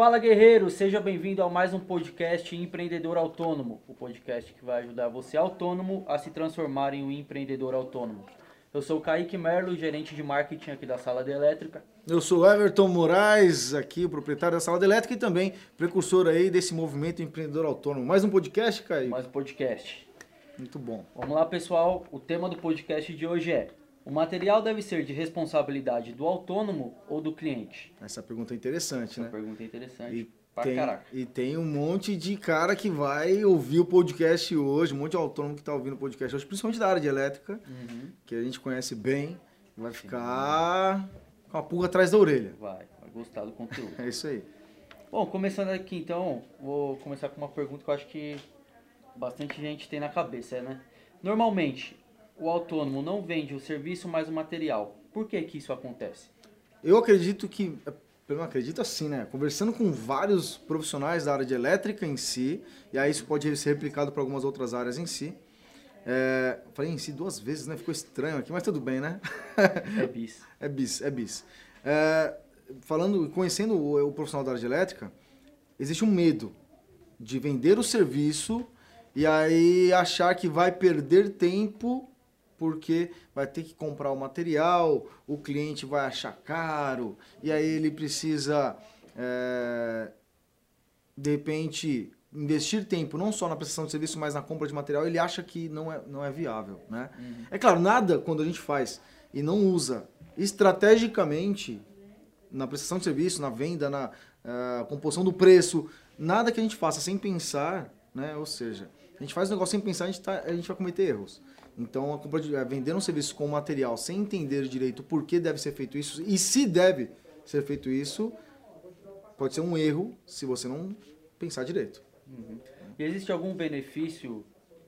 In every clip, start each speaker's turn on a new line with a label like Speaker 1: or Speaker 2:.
Speaker 1: Fala guerreiro, seja bem-vindo a mais um podcast Empreendedor Autônomo, o podcast que vai ajudar você autônomo a se transformar em um empreendedor autônomo. Eu sou o Kaique Merlo, gerente de marketing aqui da Sala de Elétrica.
Speaker 2: Eu sou Everton Moraes, aqui o proprietário da Sala de Elétrica e também precursor aí desse movimento empreendedor autônomo. Mais um podcast, Kaique?
Speaker 1: Mais um podcast.
Speaker 2: Muito bom.
Speaker 1: Vamos lá, pessoal. O tema do podcast de hoje é o material deve ser de responsabilidade do autônomo ou do cliente?
Speaker 2: Essa pergunta é interessante,
Speaker 1: Essa
Speaker 2: né?
Speaker 1: pergunta é interessante.
Speaker 2: E tem,
Speaker 1: caraca.
Speaker 2: e tem um monte de cara que vai ouvir o podcast hoje, um monte de autônomo que está ouvindo o podcast hoje, principalmente da área de elétrica,
Speaker 1: Uhum.
Speaker 2: que a gente conhece bem, vai ficar com a pulga atrás da orelha.
Speaker 1: Vai, vai gostar do conteúdo.
Speaker 2: É isso aí.
Speaker 1: Bom, começando aqui então, vou começar com uma pergunta que eu acho que bastante gente tem na cabeça, né? Normalmente, o autônomo não vende o serviço mais o material. Por que que isso acontece?
Speaker 2: Eu acredito que, eu não acredito assim, né? Conversando com vários profissionais da área de elétrica em si, e aí isso pode ser replicado para algumas outras áreas em si. É, falei em si duas vezes, né? Ficou estranho aqui, mas tudo bem, né?
Speaker 1: É bis.
Speaker 2: É bis, é bis. É, falando, conhecendo o, o profissional da área de elétrica, existe um medo de vender o serviço e aí achar que vai perder tempo porque vai ter que comprar o material, o cliente vai achar caro e aí ele precisa, é, de repente, investir tempo não só na prestação de serviço, mas na compra de material, ele acha que não é, não é viável, né? É claro, nada quando a gente faz e não usa estrategicamente na prestação de serviço, na venda, na ah, composição do preço, nada que a gente faça sem pensar, né? Ou seja, a gente faz um negócio sem pensar, a gente, tá, a gente vai cometer erros. Então, a compra de, eh, vender um serviço com material sem entender direito por que deve ser feito isso e se deve ser feito isso, pode ser um erro se você não pensar direito.
Speaker 1: E existe algum benefício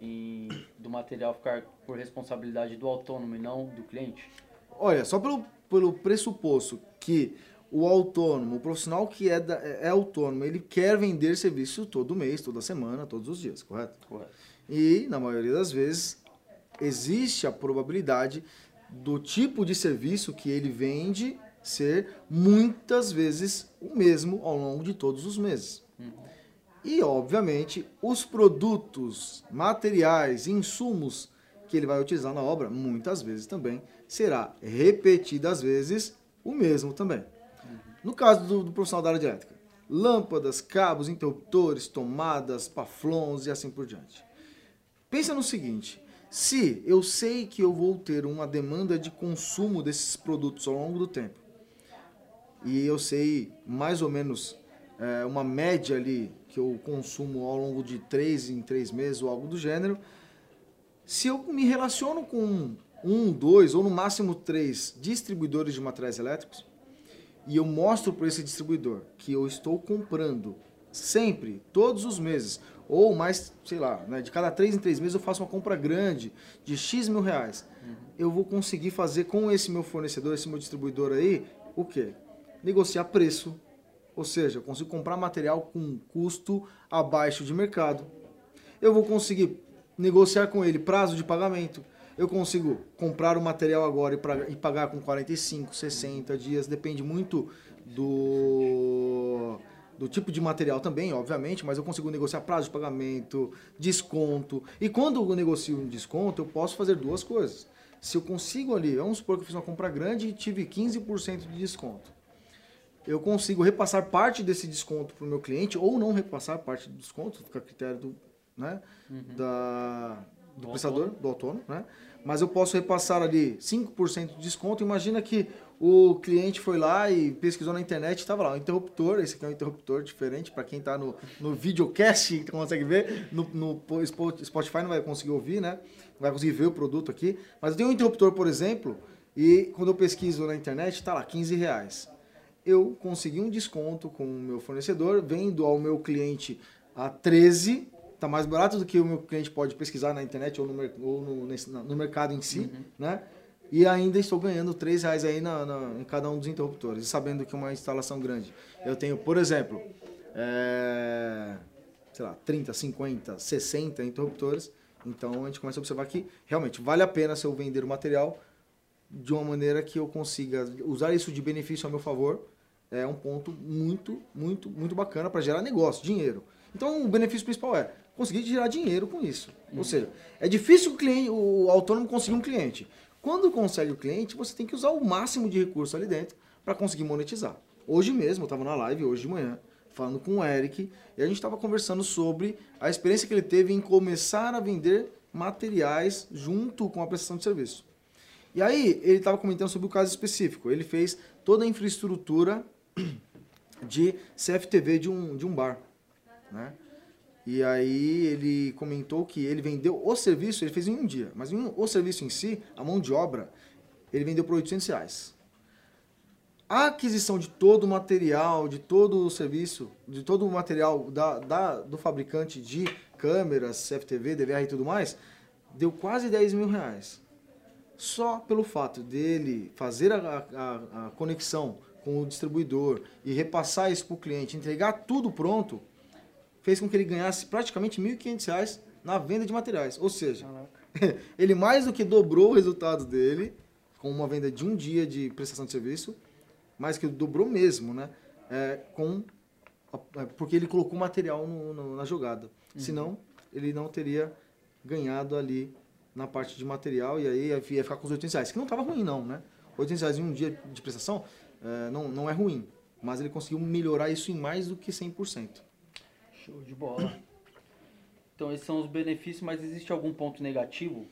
Speaker 1: em- do material ficar por responsabilidade do autônomo e não do cliente?
Speaker 2: Olha, só pelo, pelo pressuposto que o autônomo, o profissional que é, da- é autônomo, ele quer vender serviço todo mês, toda semana, todos os dias, correto?
Speaker 1: Correto.
Speaker 2: E, na maioria das vezes, existe a probabilidade do tipo de serviço que ele vende ser muitas vezes o mesmo ao longo de todos os meses. E, obviamente, os produtos, materiais, insumos que ele vai utilizar na obra, muitas vezes também será repetidas vezes o mesmo também. No caso do, do profissional da área de elétrica, lâmpadas, cabos, interruptores, tomadas, paflons e assim por diante. Pensa no seguinte: se eu sei que eu vou ter uma demanda de consumo desses produtos ao longo do tempo, e eu sei mais ou menos é, uma média ali que eu consumo ao longo de três em três meses ou algo do gênero, se eu me relaciono com um, dois ou no máximo três distribuidores de materiais elétricos e eu mostro para esse distribuidor que eu estou comprando sempre, todos os meses, ou mais, sei lá, né, de cada três em três meses eu faço uma compra grande de X mil reais, eu vou conseguir fazer com esse meu fornecedor, esse meu distribuidor aí, o quê? Negociar preço, ou seja, eu consigo comprar material com custo abaixo de mercado. Eu vou conseguir negociar com ele prazo de pagamento. Eu consigo comprar o material agora e, pra- e pagar com 45, 60 dias, depende muito do, do tipo de material também, obviamente, mas eu consigo negociar prazo de pagamento, desconto. E quando eu negocio um desconto, eu posso fazer duas coisas. Se eu consigo ali, vamos supor que eu fiz uma compra grande e tive 15% de desconto eu consigo repassar parte desse desconto para o meu cliente ou não repassar parte do desconto, fica a critério do, né, da, do,
Speaker 1: Do
Speaker 2: prestador, do autônomo, né? Mas eu posso repassar ali 5% de desconto. Imagina que o cliente foi lá e pesquisou na internet, estava lá, um interruptor, esse aqui é um interruptor diferente, para quem está no, no videocast, que consegue ver, no, no Spotify não vai conseguir ouvir, né? Não vai conseguir ver o produto aqui. Mas eu tenho um interruptor, por exemplo, e quando eu pesquiso na internet, está lá, 15 reais eu consegui um desconto com o meu fornecedor, vendo ao meu cliente a 13, tá mais barato do que o meu cliente pode pesquisar na internet ou no, ou no, nesse- no mercado em si, né? E ainda estou ganhando 3 reais aí na, na- em cada um dos interruptores, e sabendo que é uma instalação grande. Eu tenho, por exemplo, é, sei lá, 30, 50, 60 interruptores, então a gente começa a observar que realmente vale a pena se eu vender o material de uma maneira que eu consiga usar isso de benefício a meu favor, é um ponto muito, muito, muito bacana para gerar negócio, dinheiro. Então o benefício principal é conseguir gerar dinheiro com isso. Ou seja, é difícil o, cliente, o autônomo conseguir um cliente. Quando consegue o cliente, você tem que usar o máximo de recurso ali dentro para conseguir monetizar. Hoje mesmo, eu estava na live, hoje de manhã, falando com o Eric, e a gente estava conversando sobre a experiência que ele teve em começar a vender materiais junto com a prestação de serviço. E aí, ele estava comentando sobre o caso específico. Ele fez toda a infraestrutura de CFTV de um, de um bar. Né? E aí ele comentou que ele vendeu o serviço, ele fez em um dia, mas o serviço em si, a mão de obra, ele vendeu por 800 reais. A aquisição de todo o material, de todo o serviço, de todo o material da, da, do fabricante de câmeras, CFTV, DVR e tudo mais, deu quase 10 mil reais. Só pelo fato dele fazer a, a, a conexão com o distribuidor e repassar isso para o cliente, entregar tudo pronto, fez com que ele ganhasse praticamente R$ 1.500 na venda de materiais. Ou seja, ele mais do que dobrou o resultado dele com uma venda de um dia de prestação de serviço, mais que dobrou mesmo, né? É, com é, porque ele colocou material no, no, na jogada. Uhum. Senão, ele não teria ganhado ali na parte de material e aí ia ficar com os 800 reais, que não estava ruim não, né? 800 reais em um dia de prestação é, não, não é ruim, mas ele conseguiu melhorar isso em mais do que 100%.
Speaker 1: Show de bola. Então esses são os benefícios, mas existe algum ponto negativo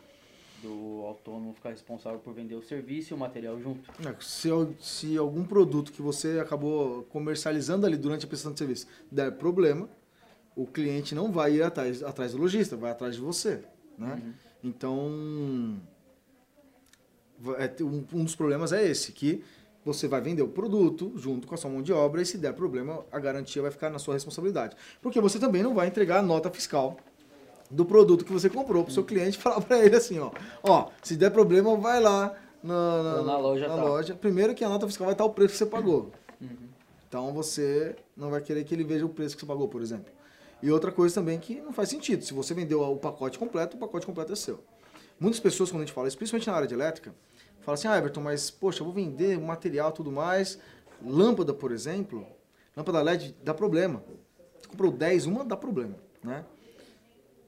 Speaker 1: do autônomo ficar responsável por vender o serviço e o material junto?
Speaker 2: É, se, se algum produto que você acabou comercializando ali durante a prestação de serviço der problema, o cliente não vai ir atrás, atrás do lojista, vai atrás de você. Né? Uhum. Então, é, um dos problemas é esse, que você vai vender o produto junto com a sua mão de obra e se der problema, a garantia vai ficar na sua responsabilidade. Porque você também não vai entregar a nota fiscal do produto que você comprou para o seu cliente e falar para ele assim, ó, ó, se der problema, vai lá na, na,
Speaker 1: na loja.
Speaker 2: Na tá. loja. Primeiro que a nota fiscal vai estar o preço que você pagou. Uhum. Então você não vai querer que ele veja o preço que você pagou, por exemplo. E outra coisa também que não faz sentido. Se você vendeu o pacote completo, o pacote completo é seu. Muitas pessoas, quando a gente fala isso, principalmente na área de elétrica, Fala assim, ah, Everton, mas poxa, eu vou vender material tudo mais. Lâmpada, por exemplo, lâmpada LED dá problema. Você comprou 10, uma dá problema, né?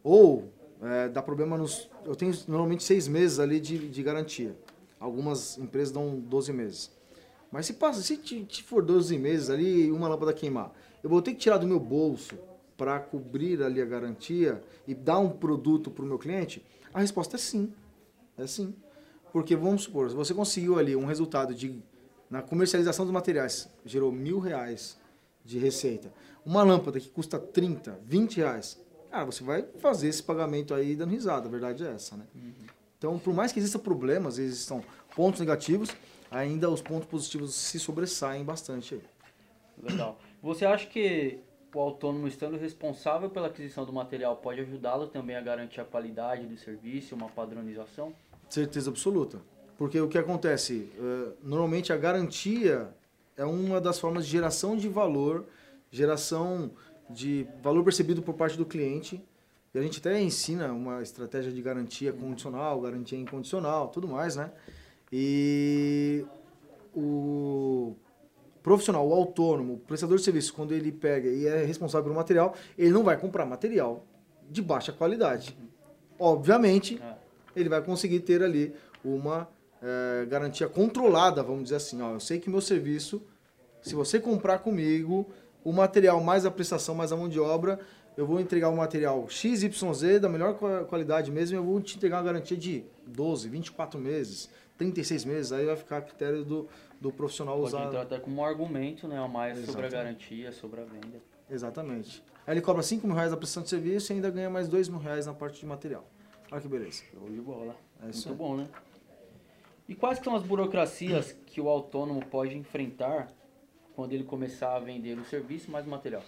Speaker 2: Ou é, dá problema nos. Eu tenho normalmente seis meses ali de, de garantia. Algumas empresas dão 12 meses. Mas se passa, se te, for 12 meses ali uma lâmpada queimar, eu vou ter que tirar do meu bolso para cobrir ali a garantia e dar um produto para o meu cliente? A resposta é sim. É sim. Porque vamos supor, você conseguiu ali um resultado de na comercialização dos materiais, gerou mil reais de receita. Uma lâmpada que custa 30, 20 reais, cara, você vai fazer esse pagamento aí dando risada, a verdade é essa, né? Uhum. Então, por mais que existam problemas, existam pontos negativos, ainda os pontos positivos se sobressaem bastante aí.
Speaker 1: Legal. Você acha que o autônomo estando responsável pela aquisição do material pode ajudá-lo também a garantir a qualidade do serviço, uma padronização?
Speaker 2: Certeza absoluta. Porque o que acontece? Uh, normalmente a garantia é uma das formas de geração de valor, geração de valor percebido por parte do cliente. E a gente até ensina uma estratégia de garantia condicional, garantia incondicional, tudo mais, né? E o profissional, o autônomo, o prestador de serviço, quando ele pega e é responsável pelo material, ele não vai comprar material de baixa qualidade. Obviamente, é ele vai conseguir ter ali uma é, garantia controlada, vamos dizer assim. Ó, eu sei que meu serviço, se você comprar comigo, o material mais a prestação, mais a mão de obra, eu vou entregar o material XYZ da melhor qualidade mesmo, eu vou te entregar uma garantia de 12, 24 meses, 36 meses, aí vai ficar a critério do, do profissional
Speaker 1: Pode
Speaker 2: usar.
Speaker 1: Pode entrar até como um argumento, né, a mais Exatamente. sobre a garantia, sobre a venda.
Speaker 2: Exatamente. Aí ele cobra 5 mil reais a prestação de serviço e ainda ganha mais 2 mil reais na parte de material. Olha que beleza.
Speaker 1: Show de bola. É isso Muito bom, né? E quais são as burocracias que o autônomo pode enfrentar quando ele começar a vender o serviço mais o material?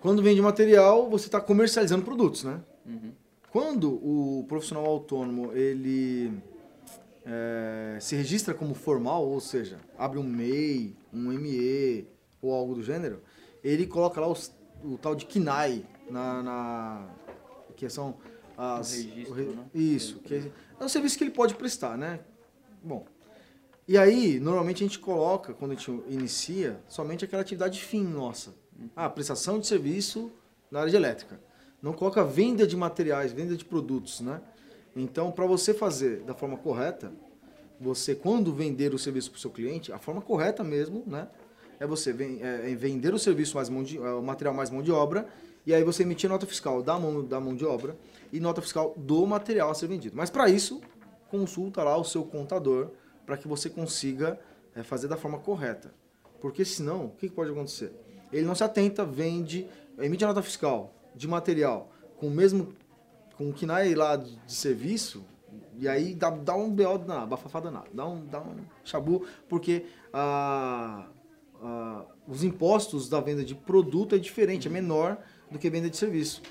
Speaker 2: Quando vende material, você está comercializando produtos, né? Uhum. Quando o profissional autônomo ele é, se registra como formal, ou seja, abre um MEI, um ME ou algo do gênero, ele coloca lá os, o tal de KINAI na, na que são as,
Speaker 1: registro, o re... né?
Speaker 2: Isso, que é, é um serviço que ele pode prestar, né? Bom, E aí, normalmente a gente coloca, quando a gente inicia, somente aquela atividade fim nossa. Ah, prestação de serviço na área de elétrica. Não coloca venda de materiais, venda de produtos, né? Então, para você fazer da forma correta, você quando vender o serviço para o seu cliente, a forma correta mesmo, né? É você é, é vender o serviço mais mão de, é, o material mais mão de obra e aí você emitir nota fiscal da mão, da mão de obra e nota fiscal do material a ser vendido. Mas para isso, consulta lá o seu contador para que você consiga é, fazer da forma correta. Porque senão, o que, pode acontecer? Ele não se atenta, vende, emite a nota fiscal de material com o mesmo com o KNAI lá de, de serviço, e aí dá, dá um BO danado, bafafá danado, dá um, dá um chabu, porque ah, ah, os impostos da venda de produto é diferente, é menor do que venda de serviço.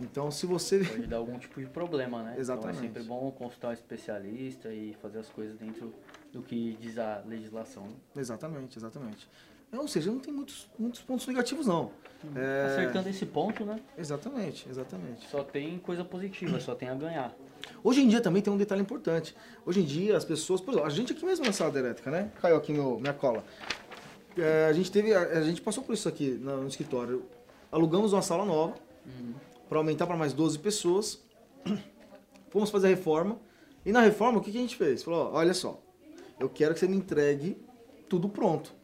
Speaker 2: Então, se você.
Speaker 1: Pode dar algum tipo de problema, né?
Speaker 2: Exatamente.
Speaker 1: Então é sempre bom consultar um especialista e fazer as coisas dentro do que diz a legislação. Né?
Speaker 2: Exatamente, exatamente. Ou seja, não tem muitos, muitos pontos negativos, não.
Speaker 1: É... Acertando esse ponto, né?
Speaker 2: Exatamente, exatamente.
Speaker 1: Só tem coisa positiva, só tem a ganhar.
Speaker 2: Hoje em dia também tem um detalhe importante. Hoje em dia as pessoas, por exemplo, a gente aqui mesmo na sala elétrica, né? Caiu aqui meu, minha cola. É, a gente teve, a, a, gente passou por isso aqui no, no escritório. Alugamos uma sala nova uhum. Para aumentar para mais 12 pessoas. Fomos fazer a reforma. E na reforma, o que, que a gente fez? Falou, olha só, eu quero que você me entregue tudo pronto.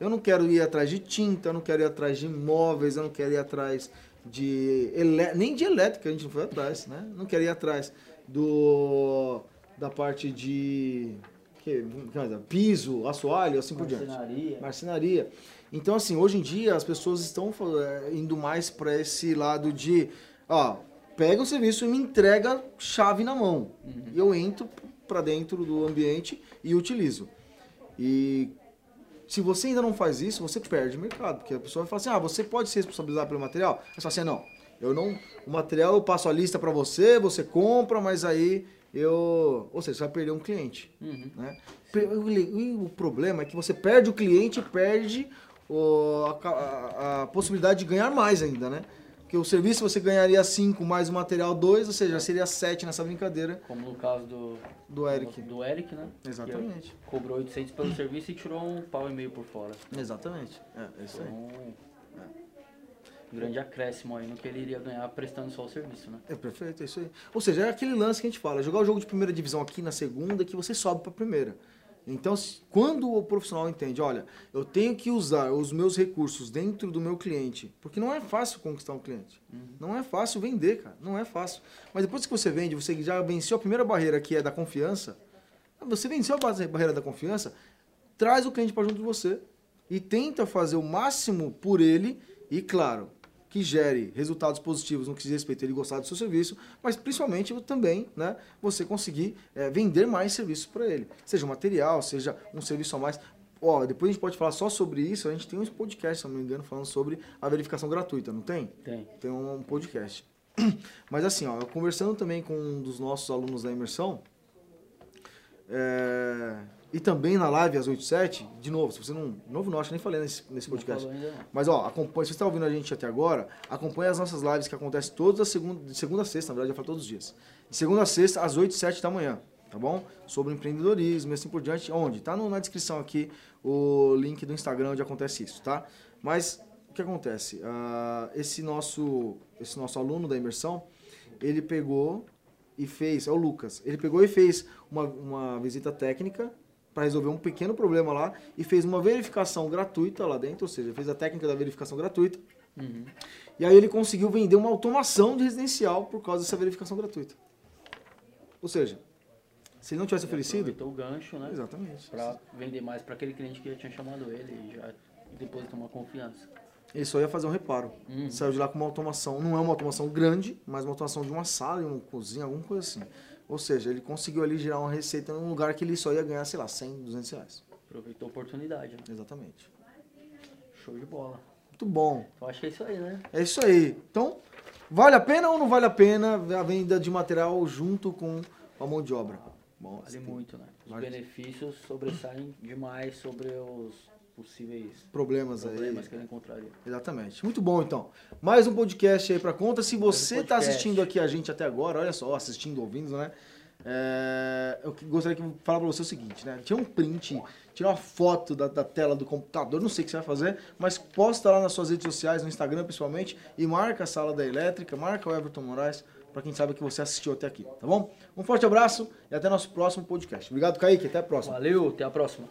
Speaker 2: Eu não quero ir atrás de tinta, eu não quero ir atrás de móveis, eu não quero ir atrás de nem de elétrica a gente não foi atrás, né? Não quero ir atrás do da parte de que, piso, assoalho, assim por diante. Marcenaria. Então assim, hoje em dia as pessoas estão é, indo mais para esse lado de, ó, pega o serviço e me entrega chave na mão. Uhum. E eu entro para dentro do ambiente e utilizo. E se você ainda não faz isso, você perde o mercado. Porque a pessoa vai falar assim, ah, você pode se responsabilizar pelo material? Você fala assim, não, eu não... O material eu passo a lista para você, você compra, mas aí eu... Ou seja, você vai perder um cliente. Uhum. Né? O problema é que você perde o cliente e perde o, a, a, a possibilidade de ganhar mais ainda, né? que o serviço você ganharia 5 mais o material 2, ou seja, seria 7 nessa brincadeira.
Speaker 1: Como no caso do,
Speaker 2: do Eric.
Speaker 1: Do, do Eric, né?
Speaker 2: Exatamente.
Speaker 1: cobrou 800 pelo serviço e tirou um pau e meio por fora.
Speaker 2: Exatamente. É, é isso então, aí.
Speaker 1: Um grande acréscimo aí no que ele iria ganhar prestando só o serviço, né?
Speaker 2: É perfeito, é isso aí. Ou seja, é aquele lance que a gente fala, jogar o jogo de primeira divisão aqui na segunda que você sobe para primeira. Então, quando o profissional entende, olha, eu tenho que usar os meus recursos dentro do meu cliente, porque não é fácil conquistar um cliente. Uhum. Não é fácil vender, cara. Não é fácil. Mas depois que você vende, você já venceu a primeira barreira, que é da confiança. Você venceu a barreira da confiança, traz o cliente para junto de você e tenta fazer o máximo por ele e, claro, que gere resultados positivos no que diz respeito a ele gostar do seu serviço, mas principalmente também né, você conseguir é, vender mais serviços para ele. Seja um material, seja um serviço a mais. Ó, depois a gente pode falar só sobre isso, a gente tem um podcast, se não me engano, falando sobre a verificação gratuita, não tem?
Speaker 1: Tem.
Speaker 2: Tem um podcast. Mas assim, ó, conversando também com um dos nossos alunos da imersão, é, e também na live às 8 7 de novo, se você não. Novo não, acho que nem falei nesse, nesse podcast. Mas ó, acompanha, se você está ouvindo a gente até agora, acompanha as nossas lives que acontecem todas as segunda, de segunda a sexta, na verdade, eu falo todos os dias. De segunda a sexta, às 8 7 da manhã, tá bom? Sobre empreendedorismo e assim por diante. Onde? Tá no, na descrição aqui o link do Instagram onde acontece isso, tá? Mas o que acontece? Uh, esse, nosso, esse nosso aluno da imersão, ele pegou e fez, é o Lucas, ele pegou e fez uma, uma visita técnica para resolver um pequeno problema lá e fez uma verificação gratuita lá dentro, ou seja, fez a técnica da verificação gratuita. Uhum. E aí ele conseguiu vender uma automação de residencial por causa dessa verificação gratuita. Ou seja, se ele não tivesse oferecido.
Speaker 1: o gancho, né?
Speaker 2: Exatamente.
Speaker 1: Para vender mais para aquele cliente que já tinha chamado ele e já depositou uma confiança.
Speaker 2: Ele só ia fazer um reparo. Uhum. Saiu de lá com uma automação. Não é uma automação grande, mas uma automação de uma sala, uma cozinha, alguma coisa assim. Ou seja, ele conseguiu ali gerar uma receita num lugar que ele só ia ganhar, sei lá, 100, 200 reais.
Speaker 1: Aproveitou a oportunidade, né?
Speaker 2: Exatamente.
Speaker 1: Show de bola.
Speaker 2: Muito bom.
Speaker 1: Eu acho que é isso aí, né?
Speaker 2: É isso aí. Então, vale a pena ou não vale a pena a venda de material junto com a mão de obra?
Speaker 1: Bom, vale muito, né? Os vale. benefícios sobressaem demais sobre os possíveis
Speaker 2: problemas,
Speaker 1: problemas
Speaker 2: aí.
Speaker 1: que ele encontraria.
Speaker 2: Exatamente. Muito bom, então. Mais um podcast aí para conta. Se você está assistindo aqui a gente até agora, olha só, assistindo, ouvindo, né? É, eu que- gostaria de falar para você o seguinte, né? Tira um print, tira uma foto da, da tela do computador, não sei o que você vai fazer, mas posta lá nas suas redes sociais, no Instagram principalmente, e marca a Sala da Elétrica, marca o Everton Moraes, para quem sabe que você assistiu até aqui, tá bom? Um forte abraço e até nosso próximo podcast. Obrigado, Kaique, até a próxima.
Speaker 1: Valeu, até a próxima.